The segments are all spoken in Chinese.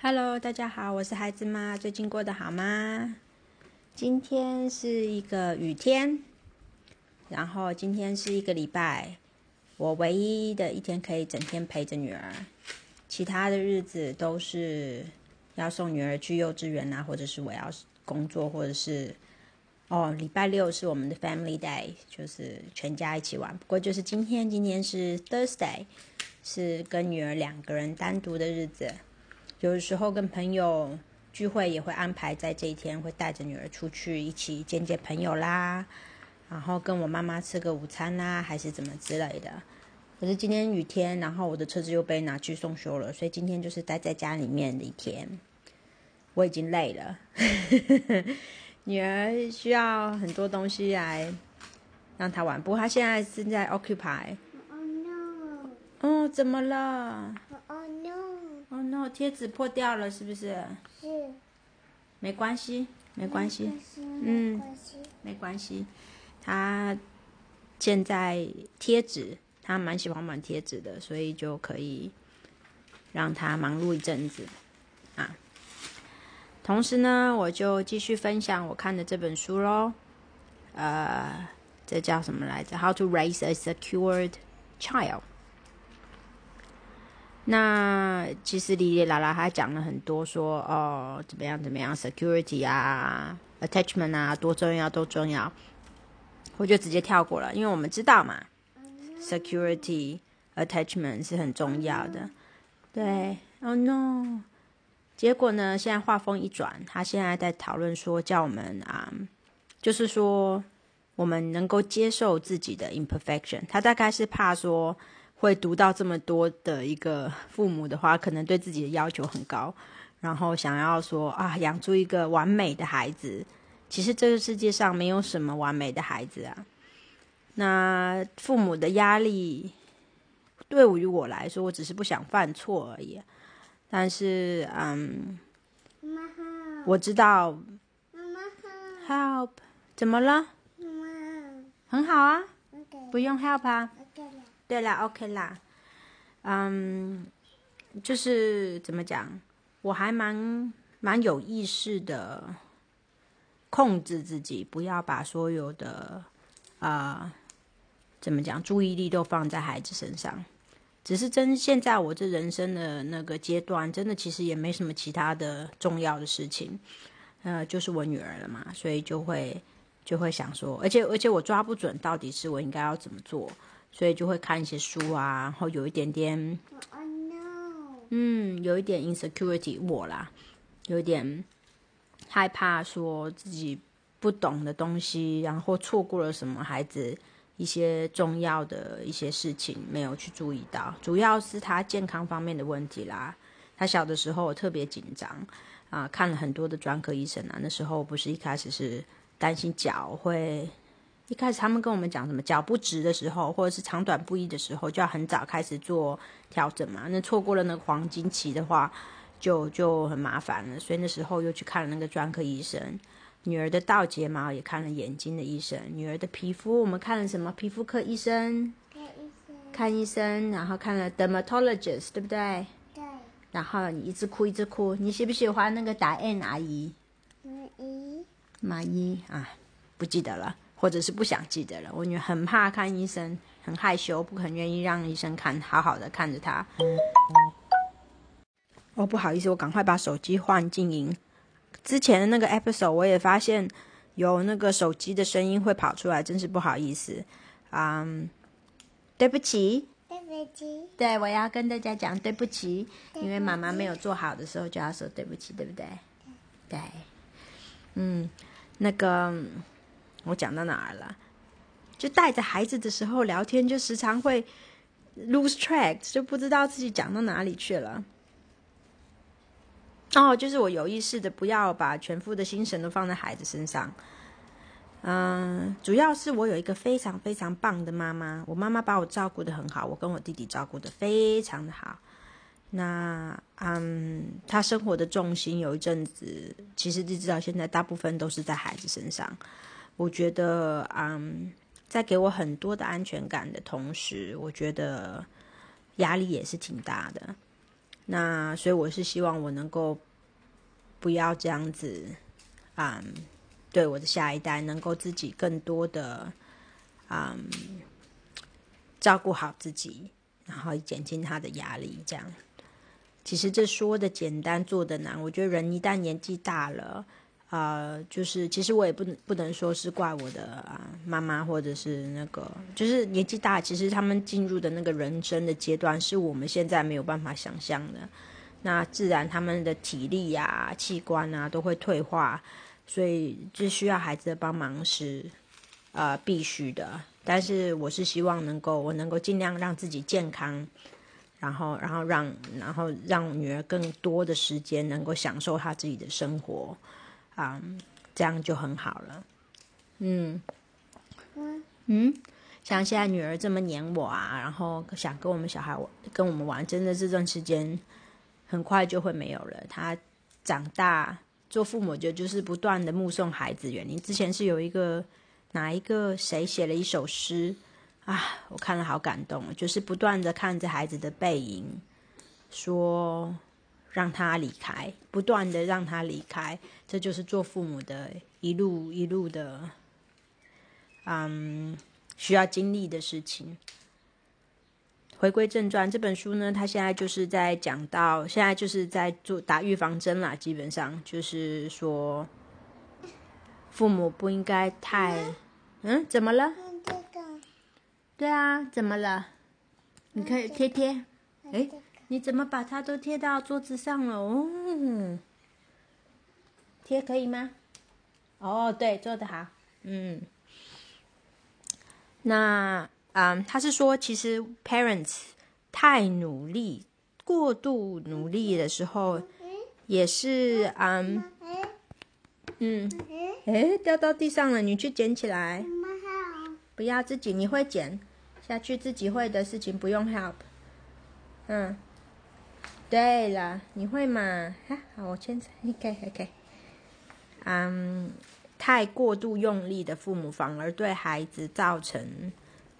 Hello，大家好，我是孩子妈，最近过得好吗？今天是一个雨天，然后今天是一个礼拜，我唯一的一天可以整天陪着女儿，其他的日子都是要送女儿去幼稚园啊，或者是我要工作，或者是哦，礼拜六是我们的 Family Day，就是全家一起玩。不过就是今天，今天是 Thursday，是跟女儿两个人单独的日子。有的时候跟朋友聚会也会安排在这一天，会带着女儿出去一起见见朋友啦，然后跟我妈妈吃个午餐啦，还是怎么之类的。可是今天雨天，然后我的车子又被拿去送修了，所以今天就是待在家里面的一天。我已经累了，女儿需要很多东西来让她玩，不过她现在正在 occupy。Oh no! 哦，怎么了？Oh no! 哦 no，贴纸破掉了，是不是？是没关系，没关系，嗯，没关系。没关系。他现在贴纸，他蛮喜欢玩贴纸的，所以就可以让他忙碌一阵子啊。同时呢，我就继续分享我看的这本书喽。呃，这叫什么来着？How to Raise a Secured Child。那其实里里啦啦还讲了很多说，哦怎么样怎么样，security 啊，attachment 啊，多重要多重要，我就直接跳过了，因为我们知道嘛，security attachment 是很重要的。对，Oh no！结果呢，现在话锋一转，他现在在讨论说，叫我们啊，就是说我们能够接受自己的 imperfection。他大概是怕说。会读到这么多的一个父母的话，可能对自己的要求很高，然后想要说啊，养出一个完美的孩子。其实这个世界上没有什么完美的孩子啊。那父母的压力，对于我来说，我只是不想犯错而已。但是，嗯，妈妈，我知道妈妈好，help 怎么了？妈妈很好啊不用 help 啊。对啦，OK 啦，嗯，就是怎么讲，我还蛮蛮有意识的控制自己，不要把所有的啊、怎么讲注意力都放在孩子身上。只是真现在我这人生的那个阶段，真的其实也没什么其他的重要的事情，呃，就是我女儿了嘛，所以就会就会想说，而且而且我抓不准到底是我应该要怎么做。所以就会看一些书啊，然后有一点点，嗯，有一点 insecurity 我啦，有一点害怕说自己不懂的东西，然后错过了什么孩子一些重要的一些事情没有去注意到，主要是他健康方面的问题啦。他小的时候特别紧张啊，看了很多的专科医生啊，那时候不是一开始是担心脚会。一开始他们跟我们讲什么脚不直的时候，或者是长短不一的时候，就要很早开始做调整嘛。那错过了那个黄金期的话，就就很麻烦了。所以那时候又去看了那个专科医生。女儿的倒睫毛也看了眼睛的医生，女儿的皮肤我们看了什么皮肤科医生看医生。看医生，然后看了 dermatologist 对不对？对，然后你一直哭一直哭，你喜不喜欢那个打 N 阿姨？阿姨，马伊啊，不记得了，或者是不想记得了。我女儿很怕看医生，很害羞，不肯愿意让医生看，好好的看着她。哦，不好意思，我赶快把手机换静音。之前的那个 episode 我也发现有那个手机的声音会跑出来，真是不好意思。嗯，对不起，对不起，对我要跟大家讲对不起，因为妈妈没有做好的时候就要说对不起，对不对？对，嗯，那个我讲到哪儿了？就带着孩子的时候聊天，就时常会 lose track，就不知道自己讲到哪里去了。哦，就是我有意识的不要把全副的心神都放在孩子身上。嗯，主要是我有一个非常非常棒的妈妈，我妈妈把我照顾的很好，我跟我弟弟照顾的非常的好。那嗯，她生活的重心有一阵子，其实一直到现在，大部分都是在孩子身上。我觉得，嗯，在给我很多的安全感的同时，我觉得压力也是挺大的。那所以我是希望我能够不要这样子，啊、对我的下一代能够自己更多的，啊、照顾好自己，然后减轻他的压力，这样。其实这说的简单，做的难。我觉得人一旦年纪大了，呃，就是其实我也不能不能说是怪我的啊、妈妈或者是那个，就是年纪大，其实他们进入的那个人生的阶段是我们现在没有办法想象的。那自然他们的体力呀、器官啊都会退化，所以这需要孩子的帮忙是呃必须的。但是我是希望能够我能够尽量让自己健康。然后，然后让，然后让女儿更多的时间能够享受她自己的生活，啊、这样就很好了。嗯嗯嗯，像现在女儿这么黏我啊，然后想跟我们小孩玩跟我们玩，真的这段时间很快就会没有了。她长大做父母就就是不断的目送孩子远离。之前是有一个哪一个谁写了一首诗。啊，我看了好感动，就是不断的看着孩子的背影，说让他离开，不断的让他离开，这就是做父母的一路一路的，嗯，需要经历的事情。回归正传，这本书呢，它现在就是在讲到，现在就是在做打预防针啦，基本上就是说，父母不应该太，嗯，怎么了？对啊，怎么了？你可以贴贴。哎你怎么把它都贴到桌子上了？哦，贴可以吗？哦，对，做得好。嗯，那嗯，他是说，其实 parents 太努力、过度努力的时候，也是嗯嗯，哎，掉到地上了，你去捡起来。不要自己，你会捡下去自己会的事情不用 help。嗯，对了，你会吗？哈，好，我先 OK OK。嗯，太过度用力的父母反而对孩子造成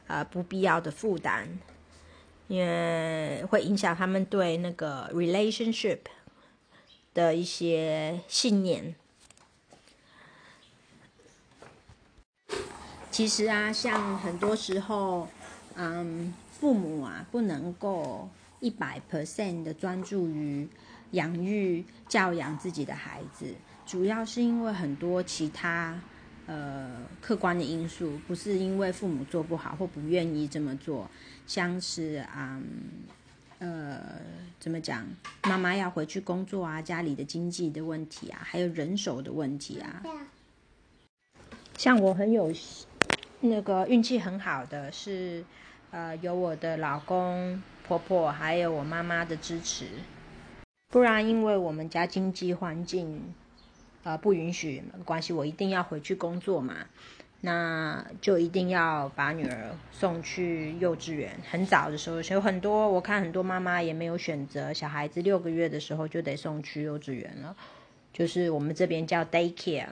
呃不必要的负担，也会影响他们对那个 relationship 的一些信念。其实啊，像很多时候，嗯，父母啊不能够一百 percent 的专注于养育、教养自己的孩子，主要是因为很多其他呃客观的因素，不是因为父母做不好或不愿意这么做，像是啊。呃，怎么讲？妈妈要回去工作啊，家里的经济的问题啊，还有人手的问题啊。像我很有那个运气很好的是，呃，有我的老公、婆婆还有我妈妈的支持，不然因为我们家经济环境呃不允许，关系，我一定要回去工作嘛，那就一定要把女儿送去幼稚园。很早的时候，有很多我看很多妈妈也没有选择，小孩子六个月的时候就得送去幼稚园了，就是我们这边叫 daycare。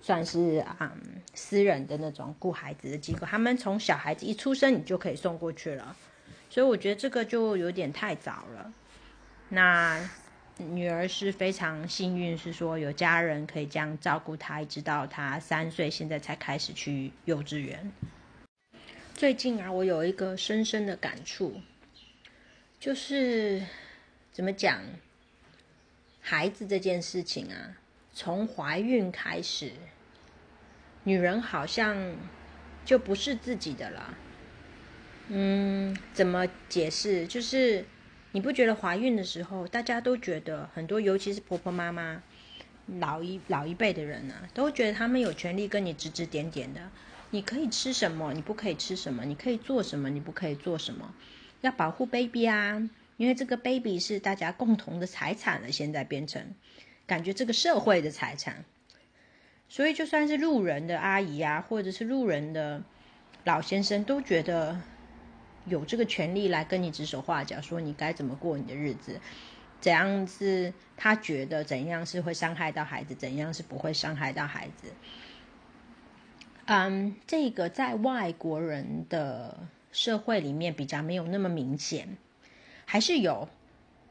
算是嗯私人的那种顾孩子的机构，他们从小孩子一出生你就可以送过去了，所以我觉得这个就有点太早了。那女儿是非常幸运，是说有家人可以这样照顾她，一直到她三岁，现在才开始去幼稚园。最近啊，我有一个深深的感触，就是怎么讲，孩子这件事情啊。从怀孕开始，女人好像就不是自己的了。嗯，怎么解释？就是你不觉得怀孕的时候，大家都觉得很多，尤其是婆婆妈妈、老一老一辈的人啊，都觉得他们有权利跟你指指点点的。你可以吃什么，你不可以吃什么；你可以做什么，你不可以做什么。要保护 baby 啊，因为这个 baby 是大家共同的财产了，现在变成。感觉这个社会的财产，所以就算是路人的阿姨啊，或者是路人的老先生，都觉得有这个权利来跟你指手画脚，说你该怎么过你的日子，怎样是他觉得怎样是会伤害到孩子，怎样是不会伤害到孩子。嗯，这个在外国人的社会里面比较没有那么明显，还是有。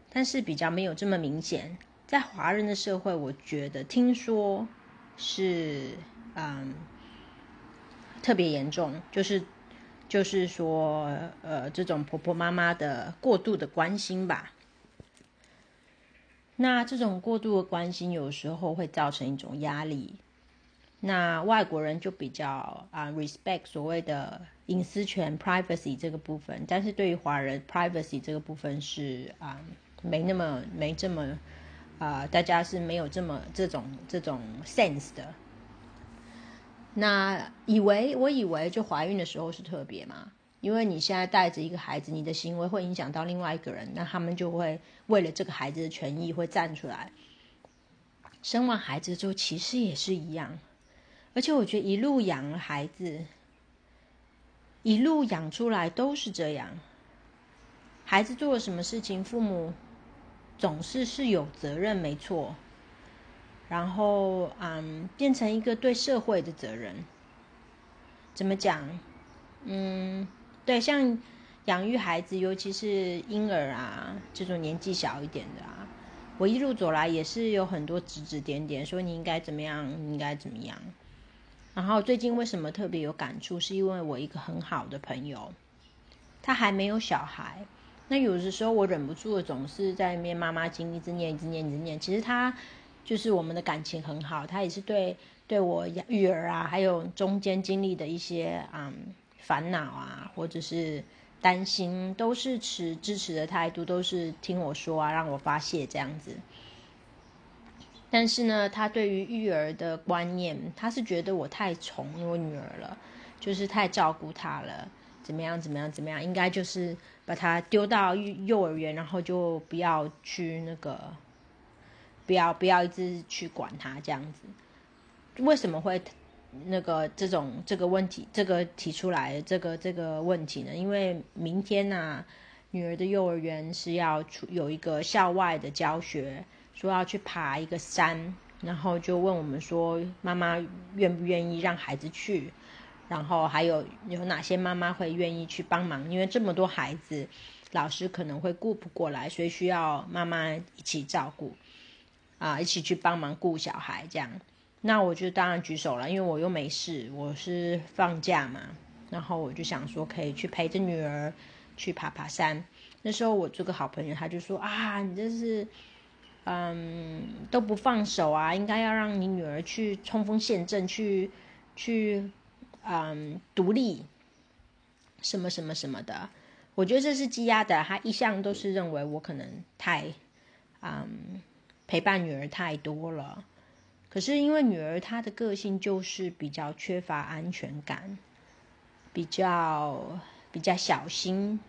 但是比较没有这么明显。在华人的社会，我觉得听说是嗯特别严重，就是就是说呃这种婆婆妈妈的过度的关心吧。那这种过度的关心有时候会造成一种压力。那外国人就比较啊 respect 所谓的隐私权 privacy 这个部分，但是对于华人 privacy 这个部分是啊没那么没这么啊大家是没有这么这种这种 sense 的。那以为我以为就怀孕的时候是特别嘛，因为你现在带着一个孩子，你的行为会影响到另外一个人，那他们就会为了这个孩子的权益会站出来。生完孩子之后，其实也是一样。而且我觉得一路养孩子，一路养出来都是这样。孩子做了什么事情，父母总是是有责任，没错。然后，嗯，变成一个对社会的责任。怎么讲？嗯，对，像养育孩子，尤其是婴儿啊，这种年纪小一点的啊，我一路走来也是有很多指指点点，说你应该怎么样，应该怎么样。然后最近为什么特别有感触？是因为我一个很好的朋友，他还没有小孩。那有的时候我忍不住的总是在那边妈妈经一直念，一直念，一直念。其实他就是我们的感情很好，他也是对对我育儿啊，还有中间经历的一些嗯烦恼啊，或者是担心，都是持支持的态度，都是听我说啊，让我发泄这样子。但是呢，他对于育儿的观念，他是觉得我太宠我女儿了，就是太照顾她了，怎么样怎么样怎么样，应该就是把她丢到幼幼儿园，然后就不要去那个，不要不要一直去管他这样子。为什么会那个这种这个问题，这个提出来这个这个问题呢？因为明天呢，女儿的幼儿园是要出有一个校外的教学。说要去爬一个山，然后就问我们说，妈妈愿不愿意让孩子去？然后还有有哪些妈妈会愿意去帮忙？因为这么多孩子，老师可能会顾不过来，所以需要妈妈一起照顾，啊，一起去帮忙顾小孩这样。那我就当然举手了，因为我又没事，我是放假嘛。然后我就想说，可以去陪着女儿去爬爬山。那时候我这个好朋友他就说啊，你这是。嗯，都不放手啊！应该要让你女儿去冲锋陷阵，去去嗯独立，什么什么什么的。我觉得这是积压的。他一向都是认为我可能太嗯陪伴女儿太多了。可是因为女儿她的个性就是比较缺乏安全感，比较比较小心。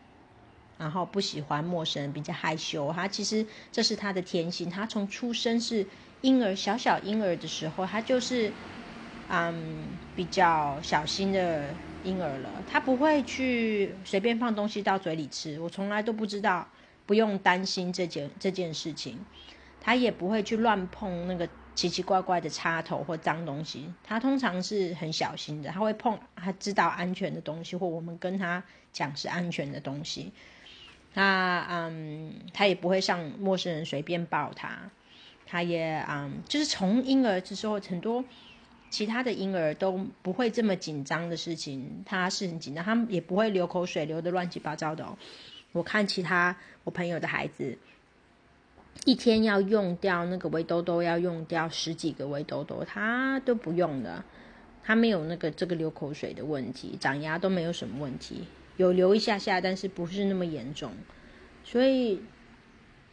然后不喜欢陌生人，比较害羞。她其实这是她的天性。她从出生是婴儿，小小婴儿的时候，她就是嗯比较小心的婴儿了。他不会去随便放东西到嘴里吃，我从来都不知道，不用担心这件这件事情。他也不会去乱碰那个奇奇怪怪的插头或脏东西。他通常是很小心的，他会碰他知道安全的东西，或我们跟他讲是安全的东西。他嗯，他也不会上陌生人随便抱他，他也嗯，就是从婴儿之后，很多其他的婴儿都不会这么紧张的事情，他是很紧张，他也不会流口水流的乱七八糟的哦。我看其他我朋友的孩子，一天要用掉那个围兜兜，要用掉十几个围兜兜，他都不用的，他没有那个这个流口水的问题，长牙都没有什么问题。有流一下下，但是不是那么严重，所以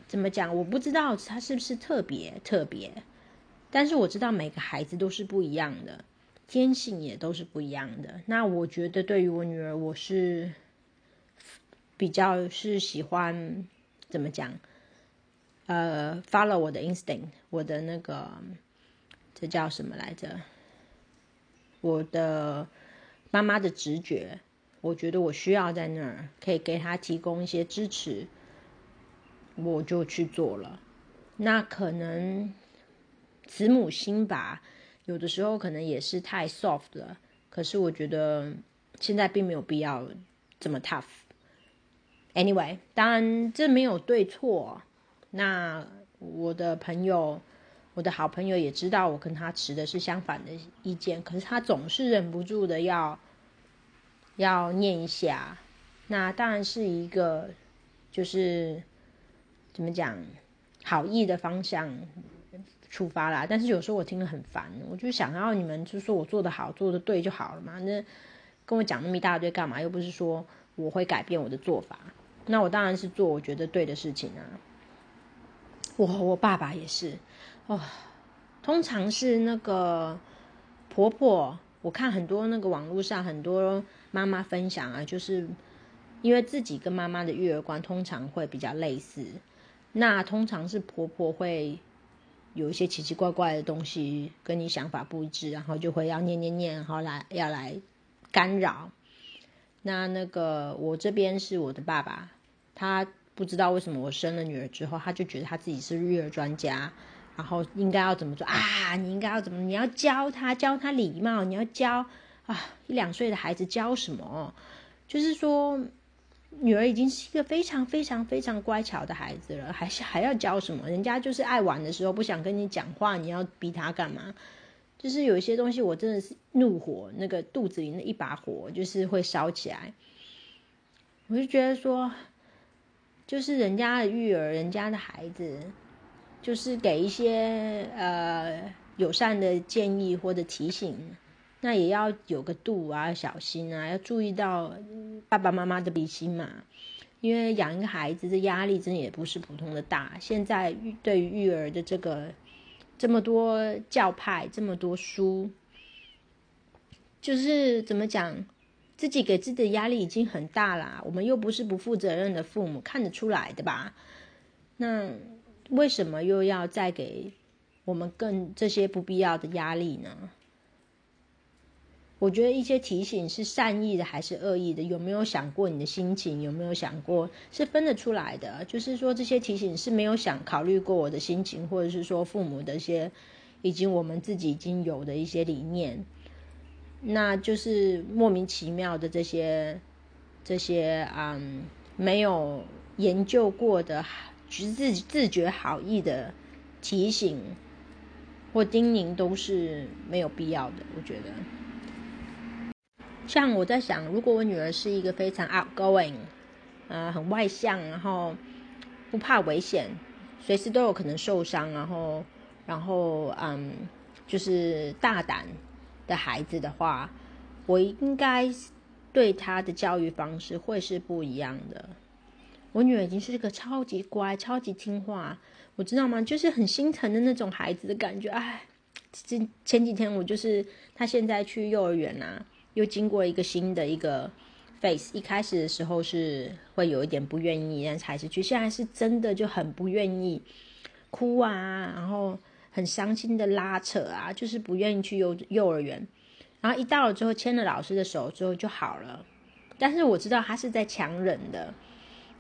怎么讲？我不知道他是不是特别特别，但是我知道每个孩子都是不一样的，天性也都是不一样的。那我觉得对于我女儿，我是比较是喜欢怎么讲？呃，follow 我的 instinct，我的那个这叫什么来着？我的妈妈的直觉。我觉得我需要在那儿可以给他提供一些支持，我就去做了。那可能慈母心吧，有的时候可能也是太 soft 了。可是我觉得现在并没有必要这么 tough。Anyway，当然这没有对错，那我的朋友，我的好朋友也知道我跟他持的是相反的意见，可是他总是忍不住的要要念一下。那当然是一个就是怎么讲好意的方向出发啦。但是有时候我听了很烦，我就想要你们就说我做的好，做的对就好了嘛。那跟我讲那么一大堆干嘛？又不是说我会改变我的做法。那我当然是做我觉得对的事情啊。我我爸爸也是哦，通常是那个婆婆，我看很多那个网络上很多妈妈分享啊，就是因为自己跟妈妈的育儿观通常会比较类似，那通常是婆婆会有一些奇奇怪怪的东西跟你想法不一致，然后就会要念念念，然后来要来干扰。那那个我这边是我的爸爸。他不知道为什么我生了女儿之后，他就觉得他自己是育儿专家，然后应该要怎么做啊？你应该要怎么？你要教他，教他礼貌，你要教啊！一两岁的孩子教什么？就是说，女儿已经是一个非常非常非常乖巧的孩子了，还是还要教什么？人家就是爱玩的时候不想跟你讲话，你要逼他干嘛？就是有一些东西，我真的是怒火，那个肚子里那一把火就是会烧起来，我就觉得说。就是人家的育儿，人家的孩子，就是给一些呃友善的建议或者提醒，那也要有个度啊，小心啊，要注意到爸爸妈妈的鼻心嘛。因为养一个孩子的压力真的也不是普通的大。现在对于育儿的这个这么多教派，这么多书，就是怎么讲？自己给自己的压力已经很大啦，我们又不是不负责任的父母，看得出来的吧？那为什么又要再给我们更这些不必要的压力呢？我觉得一些提醒是善意的还是恶意的？有没有想过你的心情？有没有想过是分得出来的？就是说这些提醒是没有想考虑过我的心情，或者是说父母的一些以及我们自己已经有的一些理念。那就是莫名其妙的这些这些嗯没有研究过的自自觉好意的提醒或叮咛都是没有必要的，我觉得。像我在想，如果我女儿是一个非常 outgoing，呃，很外向，然后不怕危险，随时都有可能受伤，然后然后嗯，就是大胆。的孩子的话，我应该对他的教育方式会是不一样的。我女儿已经是个超级乖、超级听话，我知道吗？就是很心疼的那种孩子的感觉。哎，这前几天我就是她现在去幼儿园啊，又经过一个新的一个 face。一开始的时候是会有一点不愿意，但还是去。现在是真的就很不愿意，哭啊，然后。很伤心的拉扯啊，就是不愿意去幼幼儿园，然后一到了之后牵了老师的手之后就好了，但是我知道他是在强忍的，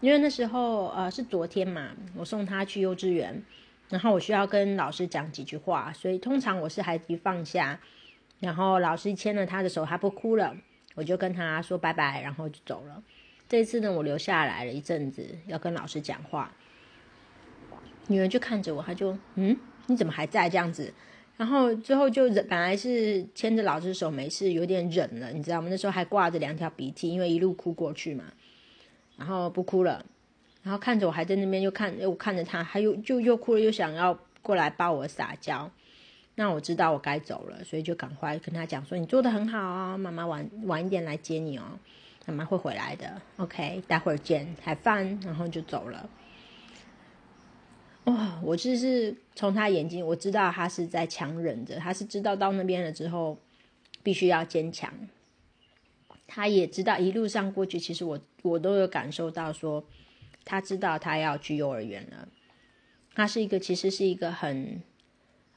因为那时候呃是昨天嘛，我送他去幼稚园，然后我需要跟老师讲几句话，所以通常我是孩子一放下，然后老师牵了他的手，他不哭了，我就跟他说拜拜，然后就走了。这一次呢，我留下来了一阵子，要跟老师讲话，女儿就看着我，她就嗯。你怎么还在这样子？然后最后就忍，本来是牵着老师手没事，有点忍了，你知道吗？那时候还挂着两条鼻涕，因为一路哭过去嘛。然后不哭了，然后看着我还在那边，又看又看着他，还又就又哭了，又想要过来抱我撒娇。那我知道我该走了，所以就赶快跟他讲说：“你做的很好哦，妈妈晚晚一点来接你哦，妈妈会回来的。OK，待会儿见，还饭，然后就走了。”哇！我就是从他眼睛，我知道他是在强忍着，他是知道到那边了之后，必须要坚强。他也知道一路上过去，其实我我都有感受到，说他知道他要去幼儿园了。他是一个，其实是一个很，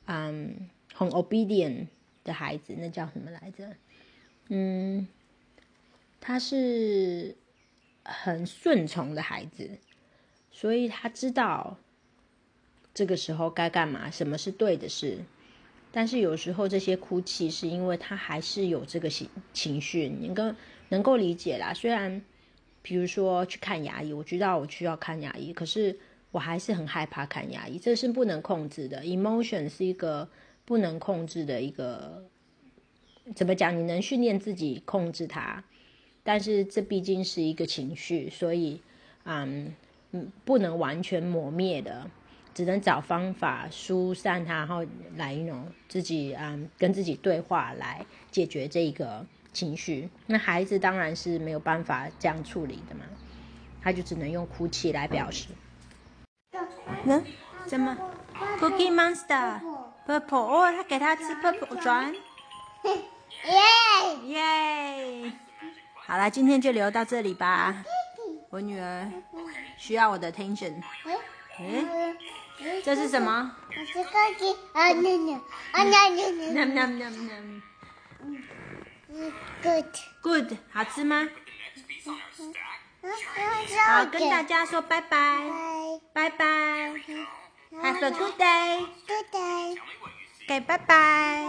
嗯，很 obedient 的孩子，那叫什么来着？嗯，他是很顺从的孩子，所以他知道。这个时候该干嘛？什么是对的事？但是有时候这些哭泣是因为他还是有这个情情绪，能够能够理解啦。虽然，比如说去看牙医，我知道我需要看牙医，可是我还是很害怕看牙医，这是不能控制的。emotion 是一个不能控制的一个，怎么讲？你能训练自己控制它，但是这毕竟是一个情绪，所以，嗯嗯，不能完全磨灭的，只能找方法疏散它，然后来一种自己嗯跟自己对话来解决这个情绪。那孩子当然是没有办法这样处理的嘛，他就只能用哭泣来表示。嗯，怎么？Cookie Monster Purple 哦，他给他吃 Purple 转，耶！耶！好了，今天就留到这里吧。我女儿需要我的 attention。诶，这是什么我是个鸡啊啊。嗯，good。Good，好吃吗？嗯，好，跟大家说拜拜，拜拜拜，Have a good day，，good day。给拜拜。